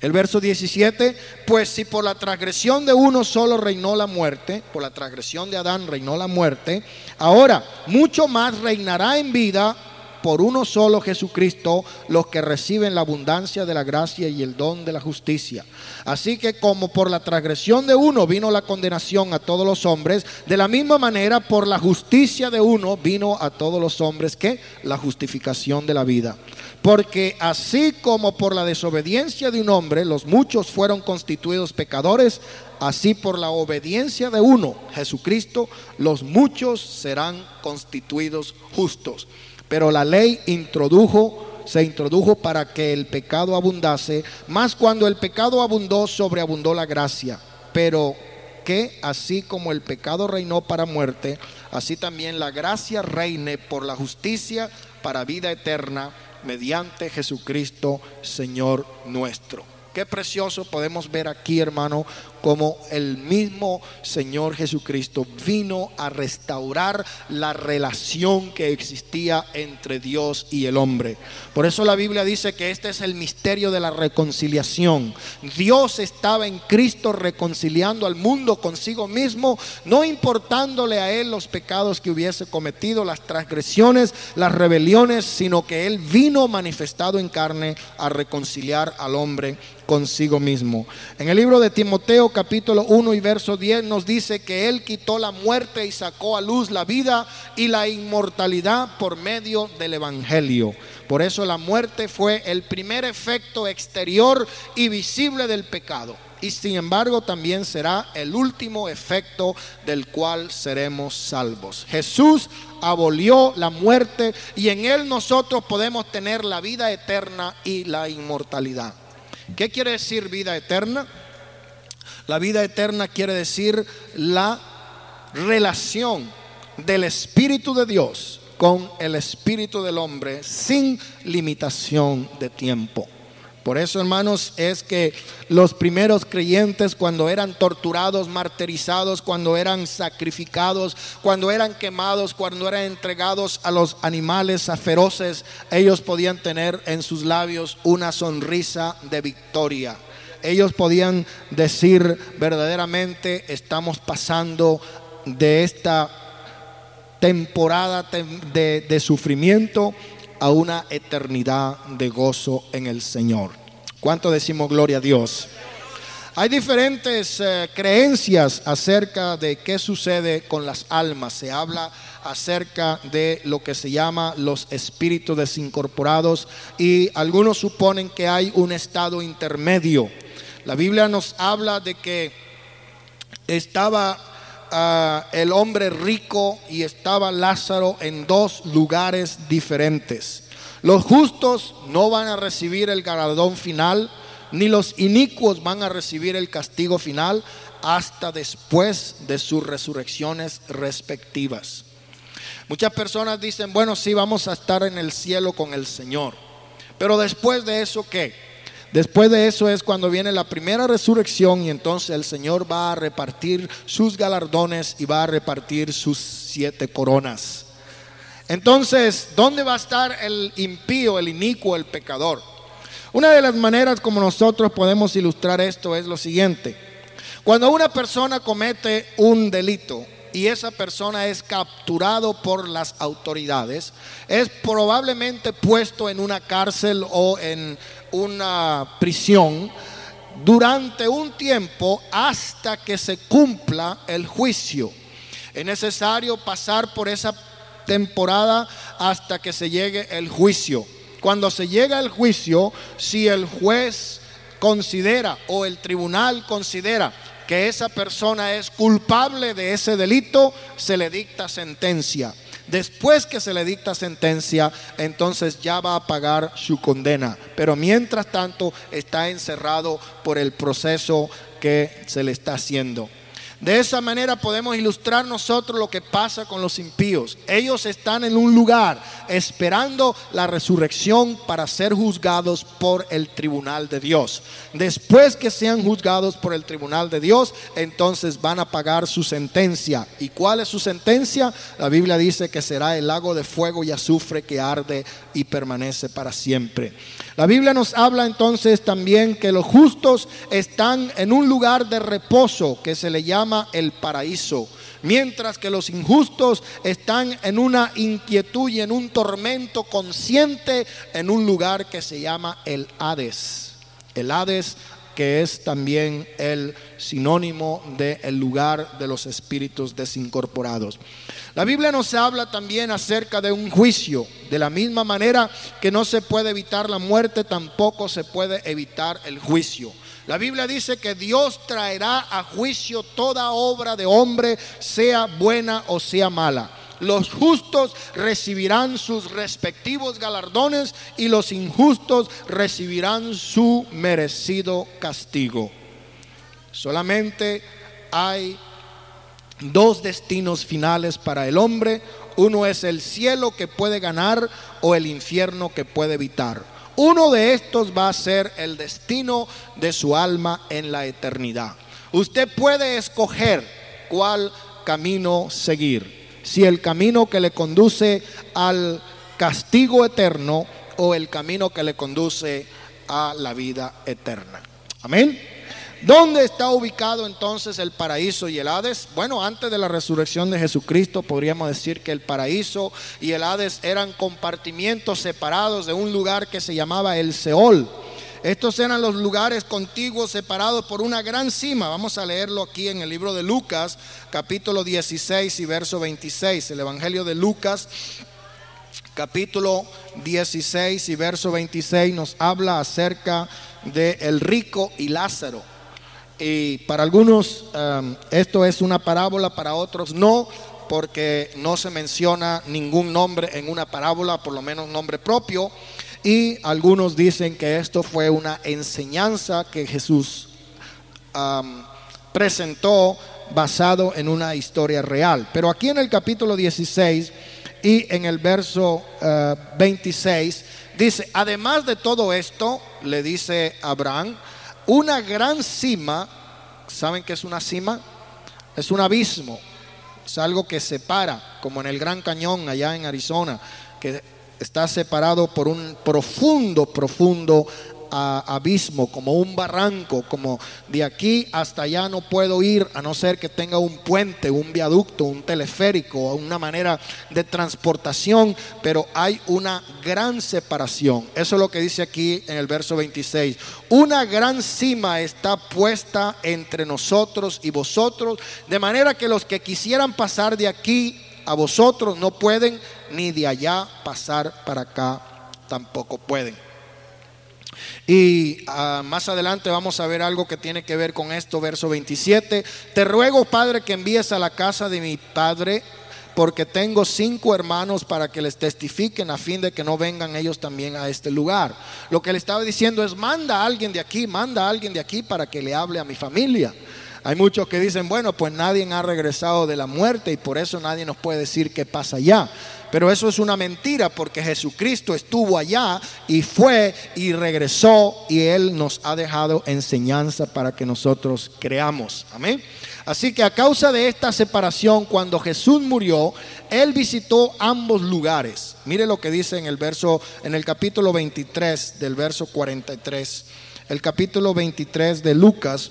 El verso 17, pues si por la transgresión de uno solo reinó la muerte, por la transgresión de Adán reinó la muerte, ahora mucho más reinará en vida por uno solo Jesucristo los que reciben la abundancia de la gracia y el don de la justicia. Así que como por la transgresión de uno vino la condenación a todos los hombres, de la misma manera por la justicia de uno vino a todos los hombres que la justificación de la vida. Porque así como por la desobediencia de un hombre los muchos fueron constituidos pecadores, así por la obediencia de uno, Jesucristo, los muchos serán constituidos justos. Pero la ley introdujo se introdujo para que el pecado abundase, más cuando el pecado abundó, sobreabundó la gracia. Pero que así como el pecado reinó para muerte, así también la gracia reine por la justicia para vida eterna mediante Jesucristo, Señor nuestro. Qué precioso podemos ver aquí, hermano, como el mismo Señor Jesucristo vino a restaurar la relación que existía entre Dios y el hombre. Por eso la Biblia dice que este es el misterio de la reconciliación. Dios estaba en Cristo reconciliando al mundo consigo mismo, no importándole a él los pecados que hubiese cometido, las transgresiones, las rebeliones, sino que él vino manifestado en carne a reconciliar al hombre consigo mismo. En el libro de Timoteo capítulo 1 y verso 10 nos dice que Él quitó la muerte y sacó a luz la vida y la inmortalidad por medio del Evangelio. Por eso la muerte fue el primer efecto exterior y visible del pecado. Y sin embargo también será el último efecto del cual seremos salvos. Jesús abolió la muerte y en Él nosotros podemos tener la vida eterna y la inmortalidad. ¿Qué quiere decir vida eterna? La vida eterna quiere decir la relación del Espíritu de Dios con el espíritu del hombre sin limitación de tiempo. Por eso, hermanos, es que los primeros creyentes cuando eran torturados, martirizados, cuando eran sacrificados, cuando eran quemados, cuando eran entregados a los animales feroces, ellos podían tener en sus labios una sonrisa de victoria. Ellos podían decir verdaderamente estamos pasando de esta temporada de, sufrimiento a una eternidad de gozo en el Señor. ¿Cuánto decimos gloria a Dios? Hay diferentes eh, creencias acerca de qué sucede con las almas. Se habla acerca de lo que se llama los espíritus desincorporados y algunos suponen que hay un estado intermedio. La Biblia nos habla de que estaba ah, el hombre rico y estaba Lázaro en dos lugares diferentes. Los justos no van a recibir el galardón final, ni los inicuos van a recibir el castigo final hasta después de sus resurrecciones respectivas. Muchas personas dicen, bueno, sí, vamos a estar en el cielo con el Señor. Pero después de eso, ¿qué? Después de eso es cuando viene la primera resurrección y entonces el Señor va a repartir sus galardones y va a repartir sus siete coronas. Entonces, ¿dónde va a estar el impío, el inicuo, el pecador? Una de las maneras como nosotros podemos ilustrar esto es lo siguiente. Cuando una persona comete un delito y esa persona es capturado por las autoridades, es probablemente puesto en una cárcel o en una prisión durante un tiempo hasta que se cumpla el juicio. Es necesario pasar por esa temporada hasta que se llegue el juicio. Cuando se llega el juicio, si el juez considera o el tribunal considera que esa persona es culpable de ese delito, se le dicta sentencia. Después que se le dicta sentencia, entonces ya va a pagar su condena. Pero mientras tanto está encerrado por el proceso que se le está haciendo. De esa manera podemos ilustrar nosotros lo que pasa con los impíos. Ellos están en un lugar esperando la resurrección para ser juzgados por el tribunal de Dios. Después que sean juzgados por el tribunal de Dios, entonces van a pagar su sentencia. ¿Y cuál es su sentencia? La Biblia dice que será el lago de fuego y azufre que arde y permanece para siempre. La Biblia nos habla entonces también que los justos están en un lugar de reposo que se le llama el paraíso, mientras que los injustos están en una inquietud y en un tormento consciente en un lugar que se llama el Hades. El Hades que es también el sinónimo del lugar de los espíritus desincorporados. La Biblia nos habla también acerca de un juicio. De la misma manera que no se puede evitar la muerte, tampoco se puede evitar el juicio. La Biblia dice que Dios traerá a juicio toda obra de hombre, sea buena o sea mala. Los justos recibirán sus respectivos galardones y los injustos recibirán su merecido castigo. Solamente hay dos destinos finales para el hombre. Uno es el cielo que puede ganar o el infierno que puede evitar. Uno de estos va a ser el destino de su alma en la eternidad. Usted puede escoger cuál camino seguir si el camino que le conduce al castigo eterno o el camino que le conduce a la vida eterna. Amén. ¿Dónde está ubicado entonces el paraíso y el Hades? Bueno, antes de la resurrección de Jesucristo podríamos decir que el paraíso y el Hades eran compartimientos separados de un lugar que se llamaba el Seol. Estos eran los lugares contiguos separados por una gran cima. Vamos a leerlo aquí en el libro de Lucas, capítulo 16 y verso 26. El Evangelio de Lucas, capítulo 16 y verso 26 nos habla acerca de el rico y Lázaro. Y para algunos um, esto es una parábola, para otros no, porque no se menciona ningún nombre en una parábola, por lo menos nombre propio. Y algunos dicen que esto fue una enseñanza que Jesús presentó basado en una historia real. Pero aquí en el capítulo 16 y en el verso 26 eh, dice, además de todo esto, le dice Abraham, una gran cima, ¿saben qué es una cima? Es un abismo, es algo que separa, como en el Gran Cañón allá en Arizona, que está separado por un profundo, profundo abismo, como un barranco, como de aquí hasta allá no puedo ir a no ser que tenga un puente, un viaducto, un teleférico, una manera de transportación, pero hay una gran separación. Eso es lo que dice aquí en el verso 26. Una gran cima está puesta entre nosotros y vosotros, de manera que los que quisieran pasar de aquí a vosotros no pueden, ni de allá pasar para acá tampoco pueden. Y ah, más adelante vamos a ver algo que tiene que ver con esto, verso 27. Te ruego, Padre, que envíes a la casa de mi Padre, porque tengo cinco hermanos para que les testifiquen a fin de que no vengan ellos también a este lugar. Lo que le estaba diciendo es, manda a alguien de aquí, manda a alguien de aquí para que le hable a mi familia. Hay muchos que dicen, bueno, pues nadie ha regresado de la muerte y por eso nadie nos puede decir qué pasa allá. Pero eso es una mentira porque Jesucristo estuvo allá y fue y regresó y Él nos ha dejado enseñanza para que nosotros creamos. Amén. Así que a causa de esta separación, cuando Jesús murió, Él visitó ambos lugares. Mire lo que dice en el verso, en el capítulo 23 del verso 43. El capítulo 23 de Lucas,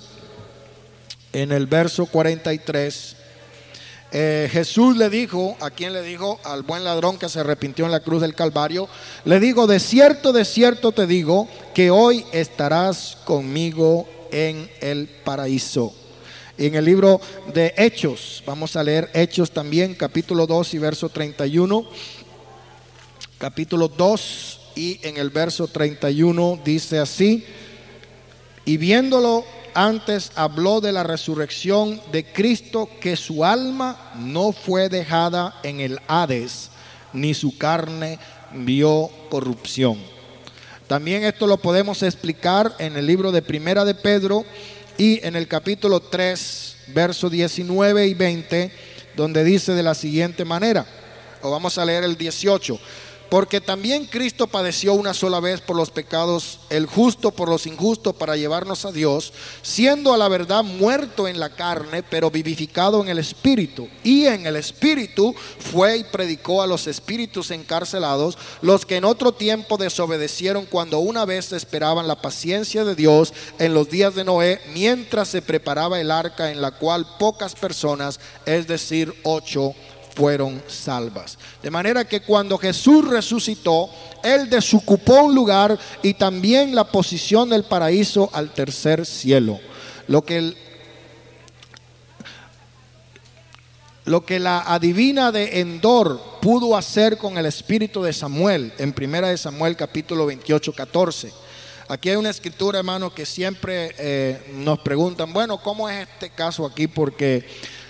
en el verso 43 eh, Jesús le dijo, ¿a quién le dijo? Al buen ladrón que se arrepintió en la cruz del Calvario, le digo, de cierto, de cierto te digo, que hoy estarás conmigo en el paraíso. Y en el libro de Hechos, vamos a leer Hechos también, capítulo 2 y verso 31. Capítulo 2 y en el verso 31 dice así, y viéndolo antes habló de la resurrección de Cristo, que su alma no fue dejada en el Hades, ni su carne vio corrupción. También esto lo podemos explicar en el libro de Primera de Pedro y en el capítulo 3, versos 19 y 20, donde dice de la siguiente manera, o vamos a leer el 18. Porque también Cristo padeció una sola vez por los pecados, el justo por los injustos, para llevarnos a Dios, siendo a la verdad muerto en la carne, pero vivificado en el Espíritu. Y en el Espíritu fue y predicó a los espíritus encarcelados, los que en otro tiempo desobedecieron cuando una vez esperaban la paciencia de Dios en los días de Noé, mientras se preparaba el arca en la cual pocas personas, es decir, ocho, fueron salvas. De manera que cuando Jesús resucitó, Él desocupó un lugar y también la posición del paraíso al tercer cielo. Lo que, lo que la adivina de Endor pudo hacer con el espíritu de Samuel, en primera de Samuel capítulo 28, 14. Aquí hay una escritura, hermano, que siempre eh, nos preguntan, bueno, ¿cómo es este caso aquí? Porque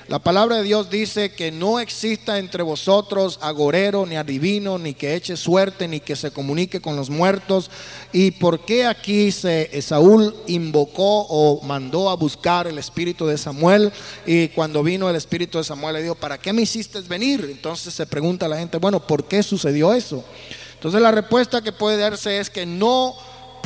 la palabra de Dios dice que no exista entre vosotros agorero, ni adivino, ni que eche suerte, ni que se comunique con los muertos. ¿Y por qué aquí se, Saúl invocó o mandó a buscar el espíritu de Samuel? Y cuando vino el espíritu de Samuel le dijo, ¿para qué me hiciste venir? Entonces se pregunta la gente, bueno, ¿por qué sucedió eso? Entonces la respuesta que puede darse es que no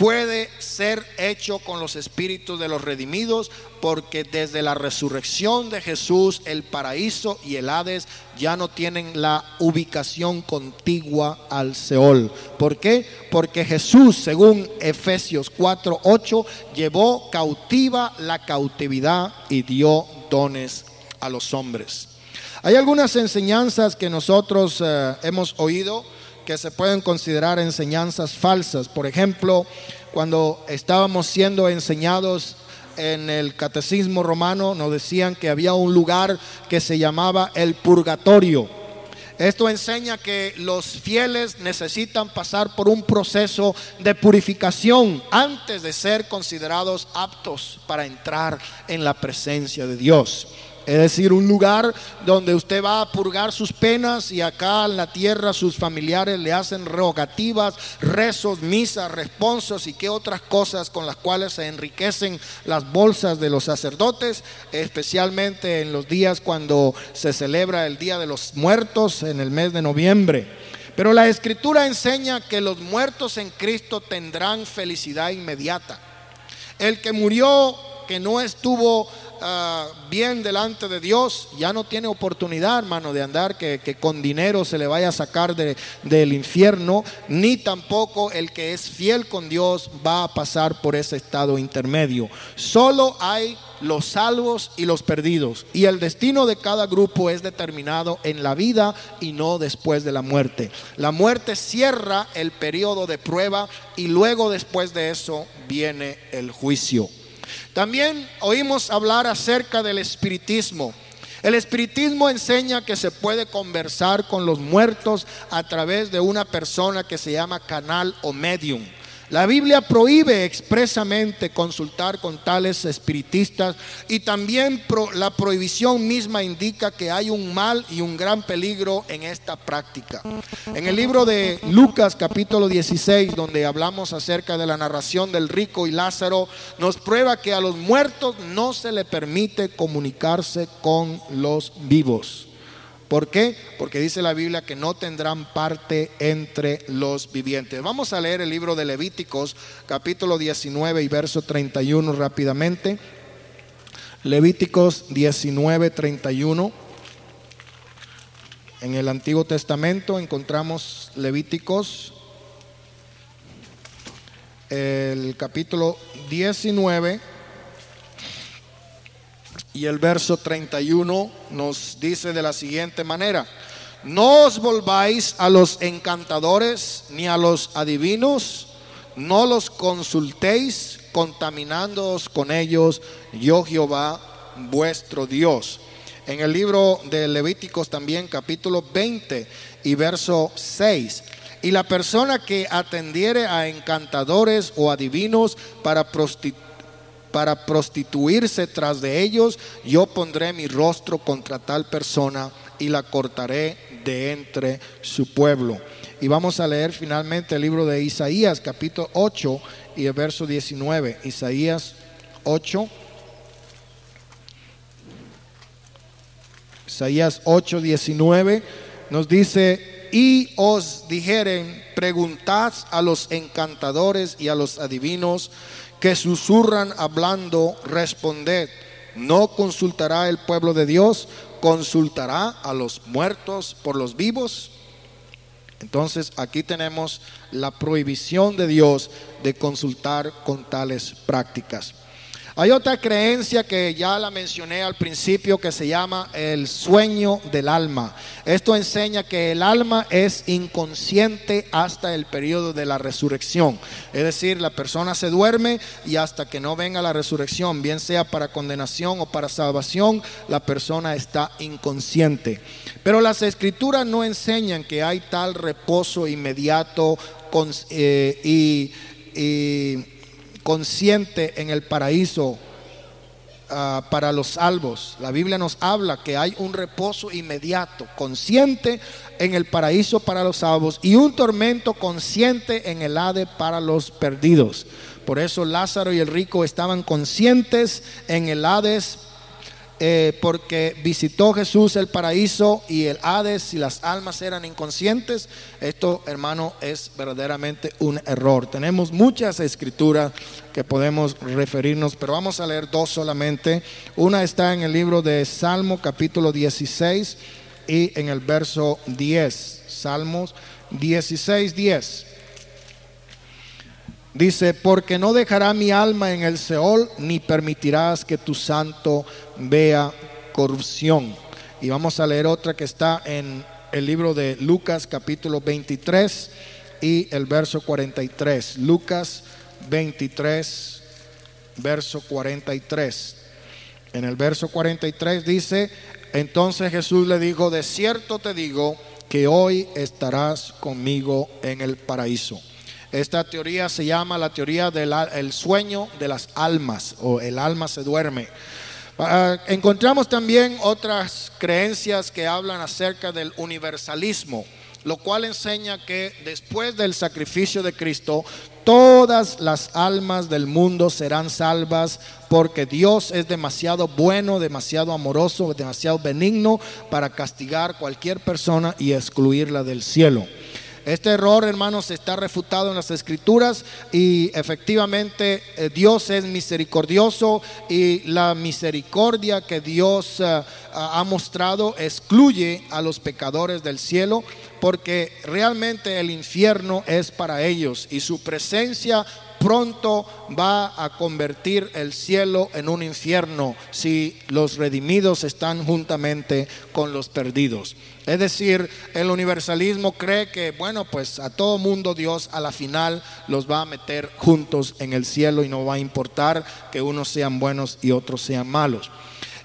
puede ser hecho con los espíritus de los redimidos, porque desde la resurrección de Jesús el paraíso y el Hades ya no tienen la ubicación contigua al Seol. ¿Por qué? Porque Jesús, según Efesios 4, 8, llevó cautiva la cautividad y dio dones a los hombres. Hay algunas enseñanzas que nosotros eh, hemos oído que se pueden considerar enseñanzas falsas. Por ejemplo, cuando estábamos siendo enseñados en el catecismo romano, nos decían que había un lugar que se llamaba el purgatorio. Esto enseña que los fieles necesitan pasar por un proceso de purificación antes de ser considerados aptos para entrar en la presencia de Dios. Es decir, un lugar donde usted va a purgar sus penas y acá en la tierra sus familiares le hacen rogativas, rezos, misas, responsos y qué otras cosas con las cuales se enriquecen las bolsas de los sacerdotes, especialmente en los días cuando se celebra el Día de los Muertos en el mes de noviembre. Pero la escritura enseña que los muertos en Cristo tendrán felicidad inmediata. El que murió, que no estuvo Ah, bien delante de Dios, ya no tiene oportunidad, hermano, de andar que, con dinero se le vaya a sacar del infierno, ni tampoco el que es fiel con Dios va a pasar por ese estado intermedio. Solo hay los salvos y los perdidos. Y el destino de cada grupo es determinado en la vida y no después de la muerte. La muerte cierra el periodo de prueba y luego después de eso viene el juicio. También oímos hablar acerca del espiritismo. El espiritismo enseña que se puede conversar con los muertos a través de una persona que se llama canal o medium. La Biblia prohíbe expresamente consultar con tales espiritistas y también la prohibición misma indica que hay un mal y un gran peligro en esta práctica. En el libro de Lucas capítulo 16, donde hablamos acerca de la narración del rico y Lázaro, nos prueba que a los muertos no se le permite comunicarse con los vivos. ¿Por qué? Porque dice la Biblia que no tendrán parte entre los vivientes. Vamos a leer el libro de Levíticos, capítulo 19 y verso 31 rápidamente. Levíticos 19, 31. En el Antiguo Testamento encontramos Levíticos, el capítulo 19 y el verso 31 nos dice de la siguiente manera, no os volváis a los encantadores ni a los adivinos, no los consultéis contaminándoos con ellos, yo Jehová vuestro Dios. En el libro de Levíticos también capítulo 20 y verso 6. Y la persona que atendiere a encantadores o adivinos para prostituir, para prostituirse tras de ellos, yo pondré mi rostro contra tal persona y la cortaré de entre su pueblo. Y vamos a leer finalmente el libro de Isaías, capítulo 8 y el verso 19. Isaías 8. Isaías 8, 19 nos dice, y os dijeren, preguntad a los encantadores y a los adivinos, que susurran hablando, responded, ¿no consultará el pueblo de Dios? ¿Consultará a los muertos por los vivos? Entonces aquí tenemos la prohibición de Dios de consultar con tales prácticas. Hay otra creencia que ya la mencioné al principio que se llama el sueño del alma. Esto enseña que el alma es inconsciente hasta el periodo de la resurrección. Es decir, la persona se duerme y hasta que no venga la resurrección, bien sea para condenación o para salvación, la persona está inconsciente. Pero las escrituras no enseñan que hay tal reposo inmediato eh, y consciente en el paraíso ah, para los salvos. La Biblia nos habla que hay un reposo inmediato, consciente en el paraíso para los salvos y un tormento consciente en el Hade para los perdidos. Por eso Lázaro y el rico estaban conscientes en el Hades eh, porque visitó Jesús el paraíso y el Hades y las almas eran inconscientes, esto hermano es verdaderamente un error. Tenemos muchas escrituras que podemos referirnos, pero vamos a leer dos solamente. Una está en el libro de Salmo capítulo 16 y en el verso 10. Salmos 16, 10. Dice, porque no dejará mi alma en el Seol, ni permitirás que tu santo vea corrupción. Y vamos a leer otra que está en el libro de Lucas capítulo 23 y el verso 43. Lucas 23, verso 43. En el verso 43 dice, entonces Jesús le dijo, de cierto te digo que hoy estarás conmigo en el paraíso. Esta teoría se llama la teoría del sueño de las almas o el alma se duerme. Ah, encontramos también otras creencias que hablan acerca del universalismo, lo cual enseña que después del sacrificio de Cristo, todas las almas del mundo serán salvas porque Dios es demasiado bueno, demasiado amoroso, demasiado benigno para castigar cualquier persona y excluirla del cielo. Este error, hermanos, está refutado en las escrituras y efectivamente eh, Dios es misericordioso y la misericordia que Dios eh, ha mostrado excluye a los pecadores del cielo porque realmente el infierno es para ellos y su presencia pronto va a convertir el cielo en un infierno si los redimidos están juntamente con los perdidos. Es decir, el universalismo cree que, bueno, pues a todo mundo Dios a la final los va a meter juntos en el cielo y no va a importar que unos sean buenos y otros sean malos.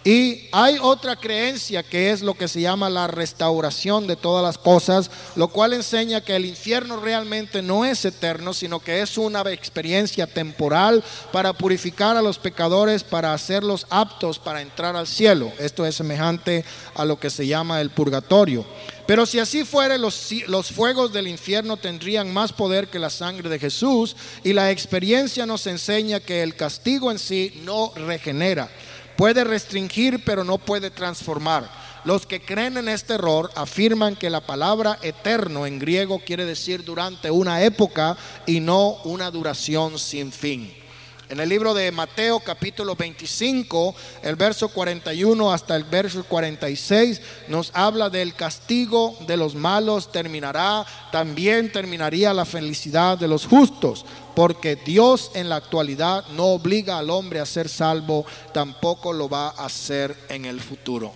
Y hay otra creencia que es lo que se llama la restauración de todas las cosas, lo cual enseña que el infierno realmente no es eterno, sino que es una experiencia temporal para purificar a los pecadores, para hacerlos aptos para entrar al cielo. Esto es semejante a lo que se llama el purgatorio. Pero si así fuere, los, los, fuegos del infierno tendrían más poder que la sangre de Jesús y la experiencia nos enseña que el castigo en sí no regenera. Puede restringir, pero no puede transformar. Los que creen en este error afirman que la palabra eterno en griego quiere decir durante una época y no una duración sin fin. En el libro de Mateo capítulo 25, el verso 41 hasta el verso 46 nos habla del castigo de los malos terminará, también terminaría la felicidad de los justos porque Dios en la actualidad no obliga al hombre a ser salvo, tampoco lo va a hacer en el futuro.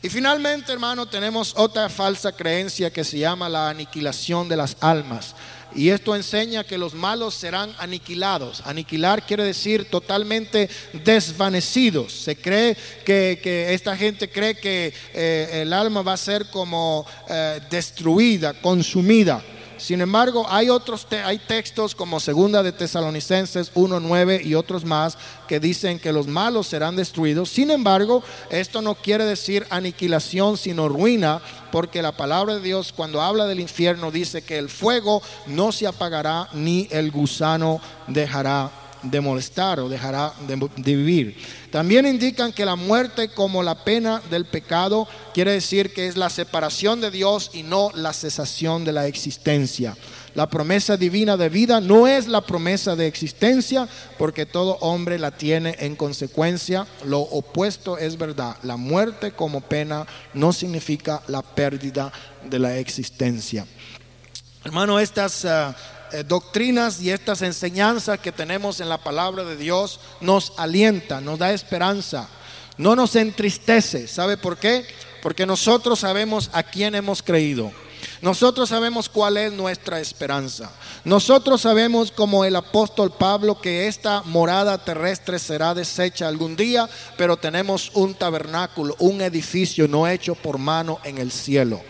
Y finalmente, hermano, tenemos otra falsa creencia que se llama la aniquilación de las almas. Y esto enseña que los malos serán aniquilados. Aniquilar quiere decir totalmente desvanecidos. Se cree que, esta gente cree que eh, el alma va a ser como eh, destruida, consumida. Sin embargo, hay otros hay textos como Segunda de Tesalonicenses 1:9 y otros más que dicen que los malos serán destruidos. Sin embargo, esto no quiere decir aniquilación, sino ruina, porque la palabra de Dios cuando habla del infierno dice que el fuego no se apagará ni el gusano dejará de molestar o dejará de, vivir. También indican que la muerte como la pena del pecado quiere decir que es la separación de Dios y no la cesación de la existencia. La promesa divina de vida no es la promesa de existencia porque todo hombre la tiene en consecuencia. Lo opuesto es verdad. La muerte como pena no significa la pérdida de la existencia. Hermano, estas... Ah, eh, doctrinas y estas enseñanzas que tenemos en la palabra de Dios nos alienta, nos da esperanza, no nos entristece. ¿Sabe por qué? Porque nosotros sabemos a quién hemos creído. Nosotros sabemos cuál es nuestra esperanza. Nosotros sabemos como el apóstol Pablo que esta morada terrestre será deshecha algún día, pero tenemos un tabernáculo, un edificio no hecho por mano en el cielo.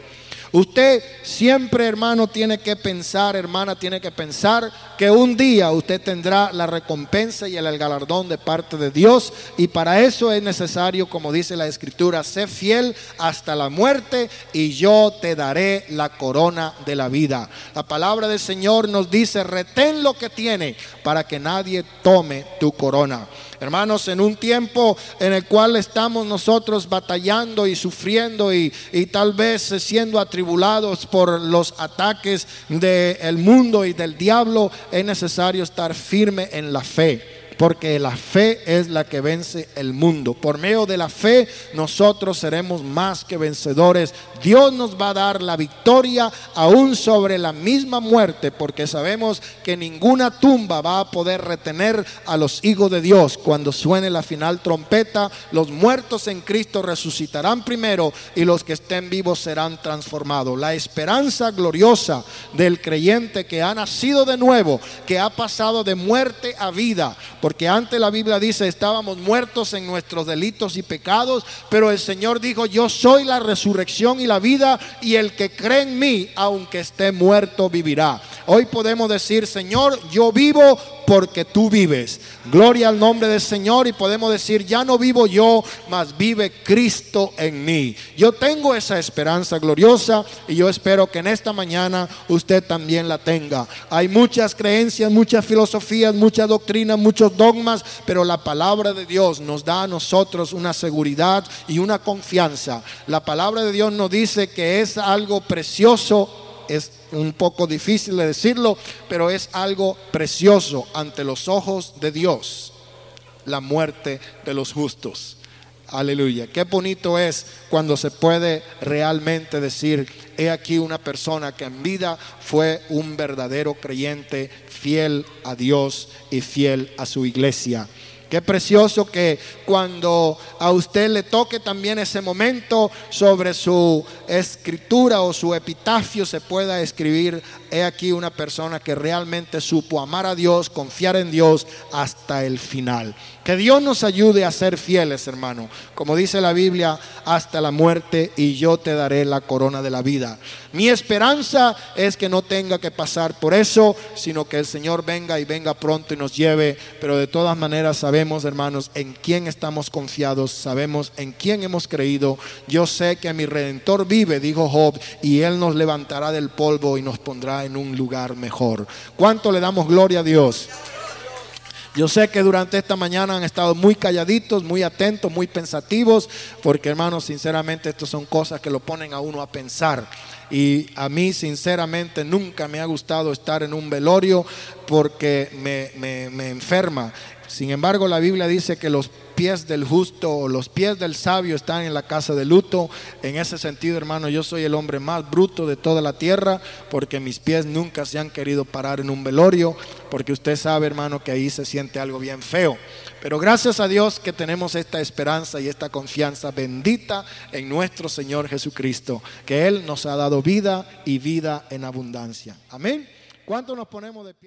Usted siempre, hermano, tiene que pensar, hermana, tiene que pensar que un día usted tendrá la recompensa y el galardón de parte de Dios. Y para eso es necesario, como dice la Escritura, ser fiel hasta la muerte y yo te daré la corona de la vida. La palabra del Señor nos dice, retén lo que tiene para que nadie tome tu corona. Hermanos, en un tiempo en el cual estamos nosotros batallando y sufriendo y, tal vez siendo atribulados por los ataques del mundo y del diablo, es necesario estar firme en la fe porque la fe es la que vence el mundo. Por medio de la fe nosotros seremos más que vencedores. Dios nos va a dar la victoria aún sobre la misma muerte, porque sabemos que ninguna tumba va a poder retener a los hijos de Dios. Cuando suene la final trompeta, los muertos en Cristo resucitarán primero y los que estén vivos serán transformados. La esperanza gloriosa del creyente que ha nacido de nuevo, que ha pasado de muerte a vida, porque antes la Biblia dice, estábamos muertos en nuestros delitos y pecados, pero el Señor dijo, yo soy la resurrección y la vida, y el que cree en mí, aunque esté muerto, vivirá. Hoy podemos decir, Señor, yo vivo porque tú vives. Gloria al nombre del Señor y podemos decir, ya no vivo yo, mas vive Cristo en mí. Yo tengo esa esperanza gloriosa y yo espero que en esta mañana usted también la tenga. Hay muchas creencias, muchas filosofías, muchas doctrinas, muchos dogmas, pero la palabra de Dios nos da a nosotros una seguridad y una confianza. La palabra de Dios nos dice que es algo precioso es un poco difícil de decirlo, pero es algo precioso ante los ojos de Dios, la muerte de los justos. Aleluya. Qué bonito es cuando se puede realmente decir, he aquí una persona que en vida fue un verdadero creyente, fiel a Dios y fiel a su iglesia. Qué precioso que cuando a usted le toque también ese momento sobre su escritura o su epitafio se pueda escribir, he aquí una persona que realmente supo amar a Dios, confiar en Dios hasta el final. Que Dios nos ayude a ser fieles, hermano. Como dice la Biblia, hasta la muerte y yo te daré la corona de la vida. Mi esperanza es que no tenga que pasar por eso, sino que el Señor venga y venga pronto y nos lleve. Pero de todas maneras sabemos, hermanos, en quién estamos confiados, sabemos en quién hemos creído. Yo sé que mi redentor vive, dijo Job, y él nos levantará del polvo y nos pondrá en un lugar mejor. ¿Cuánto le damos gloria a Dios? Yo sé que durante esta mañana han estado muy calladitos, muy atentos, muy pensativos, porque hermanos, sinceramente, estas son cosas que lo ponen a uno a pensar. Y a mí, sinceramente, nunca me ha gustado estar en un velorio porque me, me, me enferma. Sin embargo, la Biblia dice que los pies del justo o los pies del sabio están en la casa de luto. En ese sentido, hermano, yo soy el hombre más bruto de toda la tierra porque mis pies nunca se han querido parar en un velorio, porque usted sabe, hermano, que ahí se siente algo bien feo. Pero gracias a Dios que tenemos esta esperanza y esta confianza bendita en nuestro Señor Jesucristo, que Él nos ha dado vida y vida en abundancia. Amén. ¿Cuánto nos ponemos de pie?